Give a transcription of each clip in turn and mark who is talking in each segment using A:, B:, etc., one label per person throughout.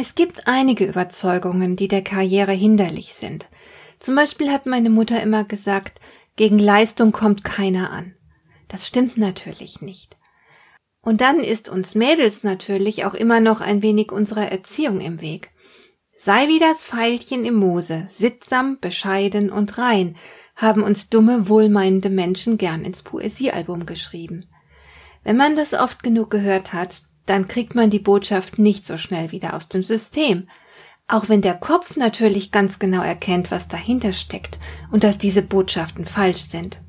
A: Es gibt einige Überzeugungen, die der Karriere hinderlich sind. Zum Beispiel hat meine Mutter immer gesagt, gegen Leistung kommt keiner an. Das stimmt natürlich nicht. Und dann ist uns Mädels natürlich auch immer noch ein wenig unserer Erziehung im Weg. Sei wie das Pfeilchen im Moose, sittsam, bescheiden und rein, haben uns dumme, wohlmeinende Menschen gern ins Poesiealbum geschrieben. Wenn man das oft genug gehört hat, dann kriegt man die Botschaft nicht so schnell wieder aus dem System. Auch wenn der Kopf natürlich ganz genau erkennt, was dahinter steckt und dass diese Botschaften falsch sind.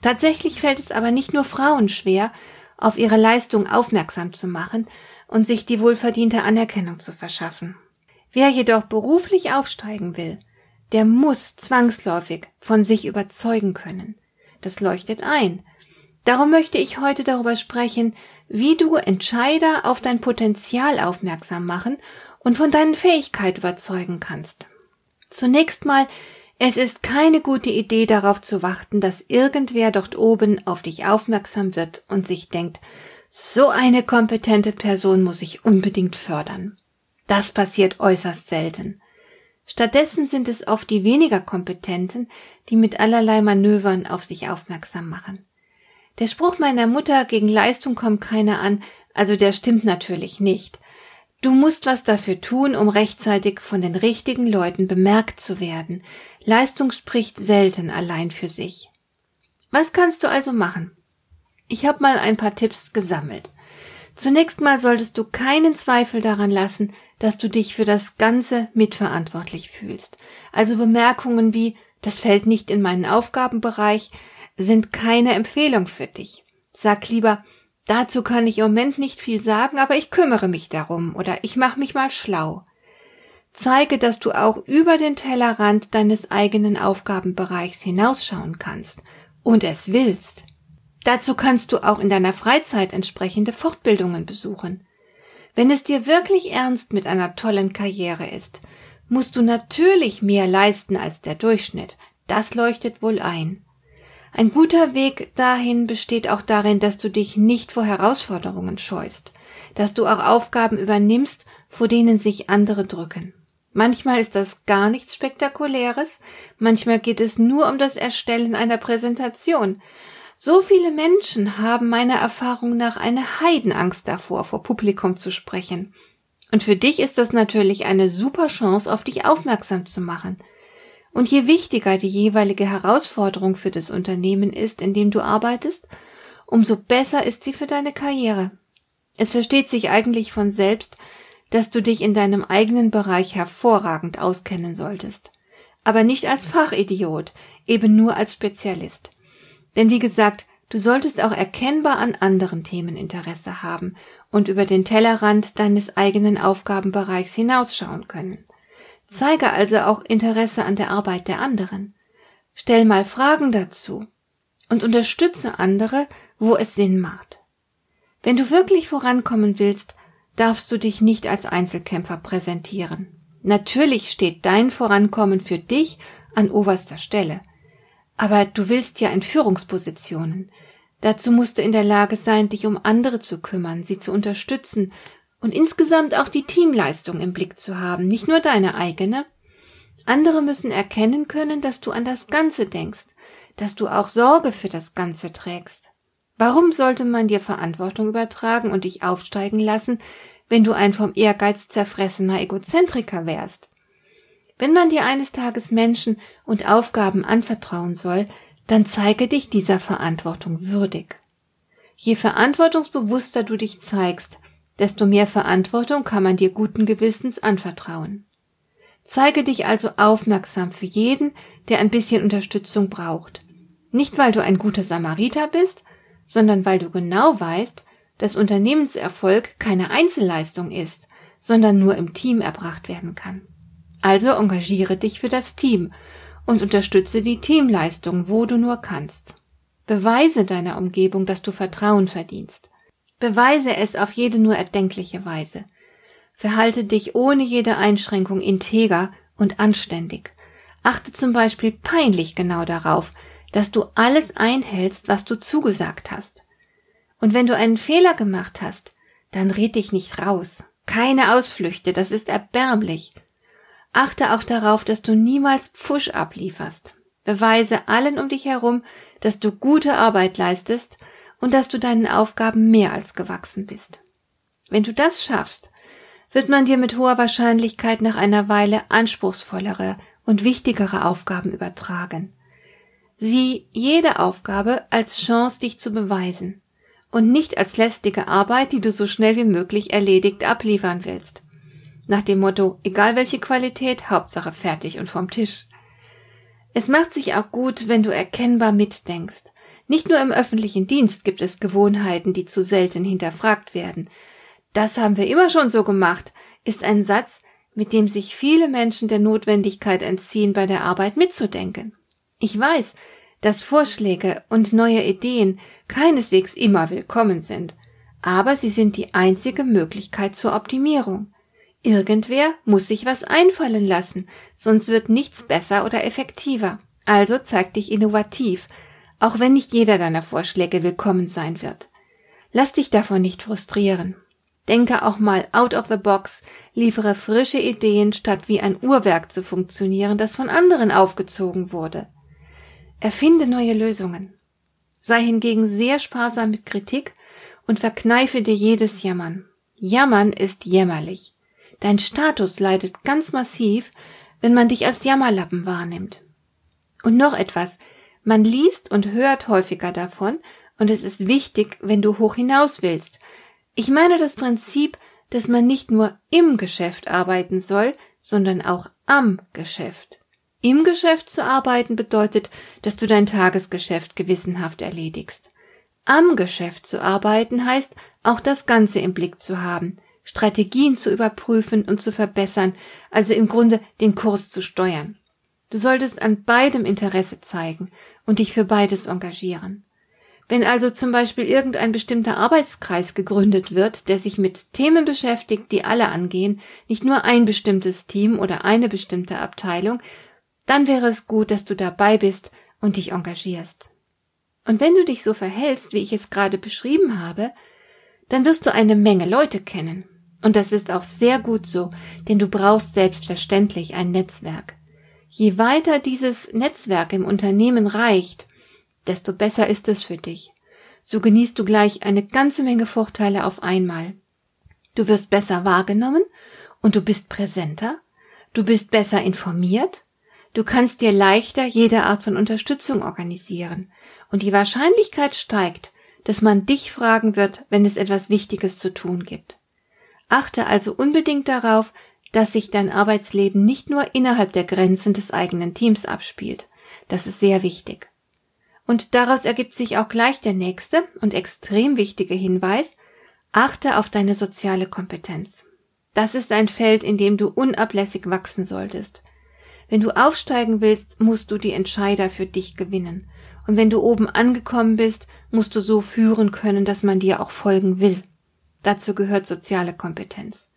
A: Tatsächlich fällt es aber nicht nur Frauen schwer, auf ihre Leistung aufmerksam zu machen und sich die wohlverdiente Anerkennung zu verschaffen. Wer jedoch beruflich aufsteigen will, der muss zwangsläufig von sich überzeugen können. Das leuchtet ein. Darum möchte ich heute darüber sprechen, wie du Entscheider auf dein Potenzial aufmerksam machen und von deinen Fähigkeiten überzeugen kannst. Zunächst mal, es ist keine gute Idee darauf zu warten, dass irgendwer dort oben auf dich aufmerksam wird und sich denkt, so eine kompetente Person muss ich unbedingt fördern. Das passiert äußerst selten. Stattdessen sind es oft die weniger Kompetenten, die mit allerlei Manövern auf sich aufmerksam machen. Der Spruch meiner Mutter gegen Leistung kommt keiner an, also der stimmt natürlich nicht. Du musst was dafür tun, um rechtzeitig von den richtigen Leuten bemerkt zu werden. Leistung spricht selten allein für sich. Was kannst du also machen? Ich habe mal ein paar Tipps gesammelt. Zunächst mal solltest du keinen Zweifel daran lassen, dass du dich für das Ganze mitverantwortlich fühlst. Also Bemerkungen wie das fällt nicht in meinen Aufgabenbereich, sind keine Empfehlung für dich. Sag lieber, dazu kann ich im Moment nicht viel sagen, aber ich kümmere mich darum oder ich mache mich mal schlau. Zeige, dass du auch über den Tellerrand deines eigenen Aufgabenbereichs hinausschauen kannst und es willst. Dazu kannst du auch in deiner Freizeit entsprechende Fortbildungen besuchen. Wenn es dir wirklich ernst mit einer tollen Karriere ist, musst du natürlich mehr leisten als der Durchschnitt. Das leuchtet wohl ein. Ein guter Weg dahin besteht auch darin, dass du dich nicht vor Herausforderungen scheust, dass du auch Aufgaben übernimmst, vor denen sich andere drücken. Manchmal ist das gar nichts Spektakuläres, manchmal geht es nur um das Erstellen einer Präsentation. So viele Menschen haben meiner Erfahrung nach eine Heidenangst davor, vor Publikum zu sprechen. Und für dich ist das natürlich eine super Chance, auf dich aufmerksam zu machen. Und je wichtiger die jeweilige Herausforderung für das Unternehmen ist, in dem du arbeitest, umso besser ist sie für deine Karriere. Es versteht sich eigentlich von selbst, dass du dich in deinem eigenen Bereich hervorragend auskennen solltest. Aber nicht als Fachidiot, eben nur als Spezialist. Denn wie gesagt, du solltest auch erkennbar an anderen Themen Interesse haben und über den Tellerrand deines eigenen Aufgabenbereichs hinausschauen können. Zeige also auch Interesse an der Arbeit der anderen. Stell mal Fragen dazu und unterstütze andere, wo es Sinn macht. Wenn du wirklich vorankommen willst, darfst du dich nicht als Einzelkämpfer präsentieren. Natürlich steht dein Vorankommen für dich an oberster Stelle. Aber du willst ja in Führungspositionen. Dazu musst du in der Lage sein, dich um andere zu kümmern, sie zu unterstützen und insgesamt auch die Teamleistung im Blick zu haben, nicht nur deine eigene. Andere müssen erkennen können, dass du an das Ganze denkst, dass du auch Sorge für das Ganze trägst. Warum sollte man dir Verantwortung übertragen und dich aufsteigen lassen, wenn du ein vom Ehrgeiz zerfressener Egozentriker wärst? Wenn man dir eines Tages Menschen und Aufgaben anvertrauen soll, dann zeige dich dieser Verantwortung würdig. Je verantwortungsbewusster du dich zeigst, desto mehr Verantwortung kann man dir guten Gewissens anvertrauen. Zeige dich also aufmerksam für jeden, der ein bisschen Unterstützung braucht. Nicht weil du ein guter Samariter bist, sondern weil du genau weißt, dass Unternehmenserfolg keine Einzelleistung ist, sondern nur im Team erbracht werden kann. Also engagiere dich für das Team und unterstütze die Teamleistung, wo du nur kannst. Beweise deiner Umgebung, dass du Vertrauen verdienst. Beweise es auf jede nur erdenkliche Weise. Verhalte dich ohne jede Einschränkung integer und anständig. Achte zum Beispiel peinlich genau darauf, dass du alles einhältst, was du zugesagt hast. Und wenn du einen Fehler gemacht hast, dann red dich nicht raus. Keine Ausflüchte, das ist erbärmlich. Achte auch darauf, dass du niemals Pfusch ablieferst. Beweise allen um dich herum, dass du gute Arbeit leistest und dass du deinen Aufgaben mehr als gewachsen bist. Wenn du das schaffst, wird man dir mit hoher Wahrscheinlichkeit nach einer Weile anspruchsvollere und wichtigere Aufgaben übertragen. Sieh jede Aufgabe als Chance, dich zu beweisen und nicht als lästige Arbeit, die du so schnell wie möglich erledigt abliefern willst. Nach dem Motto, egal welche Qualität, Hauptsache fertig und vom Tisch. Es macht sich auch gut, wenn du erkennbar mitdenkst. Nicht nur im öffentlichen Dienst gibt es Gewohnheiten, die zu selten hinterfragt werden. Das haben wir immer schon so gemacht, ist ein Satz, mit dem sich viele Menschen der Notwendigkeit entziehen, bei der Arbeit mitzudenken. Ich weiß, dass Vorschläge und neue Ideen keineswegs immer willkommen sind, aber sie sind die einzige Möglichkeit zur Optimierung. Irgendwer muss sich was einfallen lassen, sonst wird nichts besser oder effektiver. Also zeig dich innovativ, auch wenn nicht jeder deiner Vorschläge willkommen sein wird. Lass dich davon nicht frustrieren. Denke auch mal out of the box, liefere frische Ideen, statt wie ein Uhrwerk zu funktionieren, das von anderen aufgezogen wurde. Erfinde neue Lösungen. Sei hingegen sehr sparsam mit Kritik und verkneife dir jedes Jammern. Jammern ist jämmerlich. Dein Status leidet ganz massiv, wenn man dich als Jammerlappen wahrnimmt. Und noch etwas. Man liest und hört häufiger davon, und es ist wichtig, wenn du hoch hinaus willst. Ich meine das Prinzip, dass man nicht nur im Geschäft arbeiten soll, sondern auch am Geschäft. Im Geschäft zu arbeiten bedeutet, dass du dein Tagesgeschäft gewissenhaft erledigst. Am Geschäft zu arbeiten heißt, auch das Ganze im Blick zu haben, Strategien zu überprüfen und zu verbessern, also im Grunde den Kurs zu steuern. Du solltest an beidem Interesse zeigen und dich für beides engagieren. Wenn also zum Beispiel irgendein bestimmter Arbeitskreis gegründet wird, der sich mit Themen beschäftigt, die alle angehen, nicht nur ein bestimmtes Team oder eine bestimmte Abteilung, dann wäre es gut, dass du dabei bist und dich engagierst. Und wenn du dich so verhältst, wie ich es gerade beschrieben habe, dann wirst du eine Menge Leute kennen, und das ist auch sehr gut so, denn du brauchst selbstverständlich ein Netzwerk. Je weiter dieses Netzwerk im Unternehmen reicht, desto besser ist es für dich. So genießt du gleich eine ganze Menge Vorteile auf einmal. Du wirst besser wahrgenommen und du bist präsenter, du bist besser informiert, du kannst dir leichter jede Art von Unterstützung organisieren und die Wahrscheinlichkeit steigt, dass man dich fragen wird, wenn es etwas Wichtiges zu tun gibt. Achte also unbedingt darauf, dass sich dein Arbeitsleben nicht nur innerhalb der Grenzen des eigenen Teams abspielt. Das ist sehr wichtig. Und daraus ergibt sich auch gleich der nächste und extrem wichtige Hinweis, achte auf deine soziale Kompetenz. Das ist ein Feld, in dem du unablässig wachsen solltest. Wenn du aufsteigen willst, musst du die Entscheider für dich gewinnen. Und wenn du oben angekommen bist, musst du so führen können, dass man dir auch folgen will. Dazu gehört soziale Kompetenz.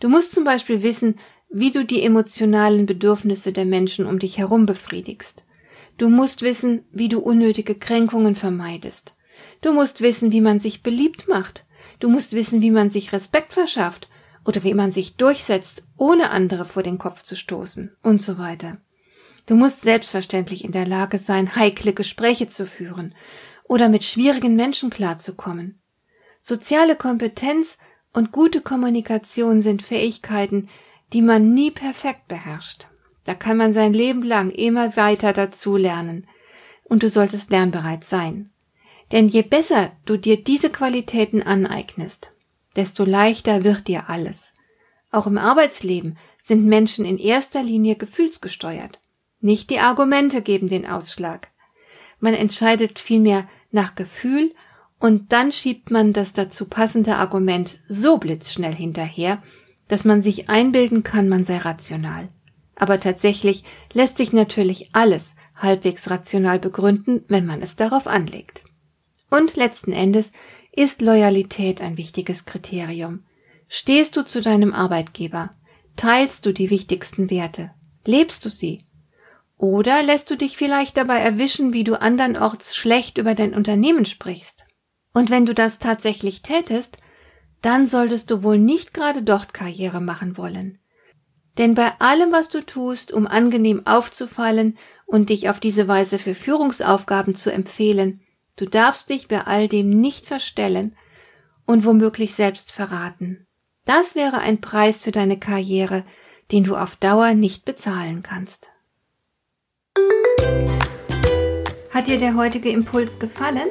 A: Du musst zum Beispiel wissen, wie du die emotionalen Bedürfnisse der Menschen um dich herum befriedigst. Du musst wissen, wie du unnötige Kränkungen vermeidest. Du musst wissen, wie man sich beliebt macht. Du musst wissen, wie man sich Respekt verschafft oder wie man sich durchsetzt, ohne andere vor den Kopf zu stoßen und so weiter. Du musst selbstverständlich in der Lage sein, heikle Gespräche zu führen oder mit schwierigen Menschen klarzukommen. Soziale Kompetenz und gute Kommunikation sind Fähigkeiten, die man nie perfekt beherrscht. Da kann man sein Leben lang immer weiter dazulernen. Und du solltest lernbereit sein. Denn je besser du dir diese Qualitäten aneignest, desto leichter wird dir alles. Auch im Arbeitsleben sind Menschen in erster Linie gefühlsgesteuert. Nicht die Argumente geben den Ausschlag. Man entscheidet vielmehr nach Gefühl und dann schiebt man das dazu passende Argument so blitzschnell hinterher, dass man sich einbilden kann, man sei rational. Aber tatsächlich lässt sich natürlich alles halbwegs rational begründen, wenn man es darauf anlegt. Und letzten Endes ist Loyalität ein wichtiges Kriterium. Stehst du zu deinem Arbeitgeber? Teilst du die wichtigsten Werte? Lebst du sie? Oder lässt du dich vielleicht dabei erwischen, wie du andernorts schlecht über dein Unternehmen sprichst? Und wenn du das tatsächlich tätest, dann solltest du wohl nicht gerade dort Karriere machen wollen. Denn bei allem, was du tust, um angenehm aufzufallen und dich auf diese Weise für Führungsaufgaben zu empfehlen, du darfst dich bei all dem nicht verstellen und womöglich selbst verraten. Das wäre ein Preis für deine Karriere, den du auf Dauer nicht bezahlen kannst. Hat dir der heutige Impuls gefallen?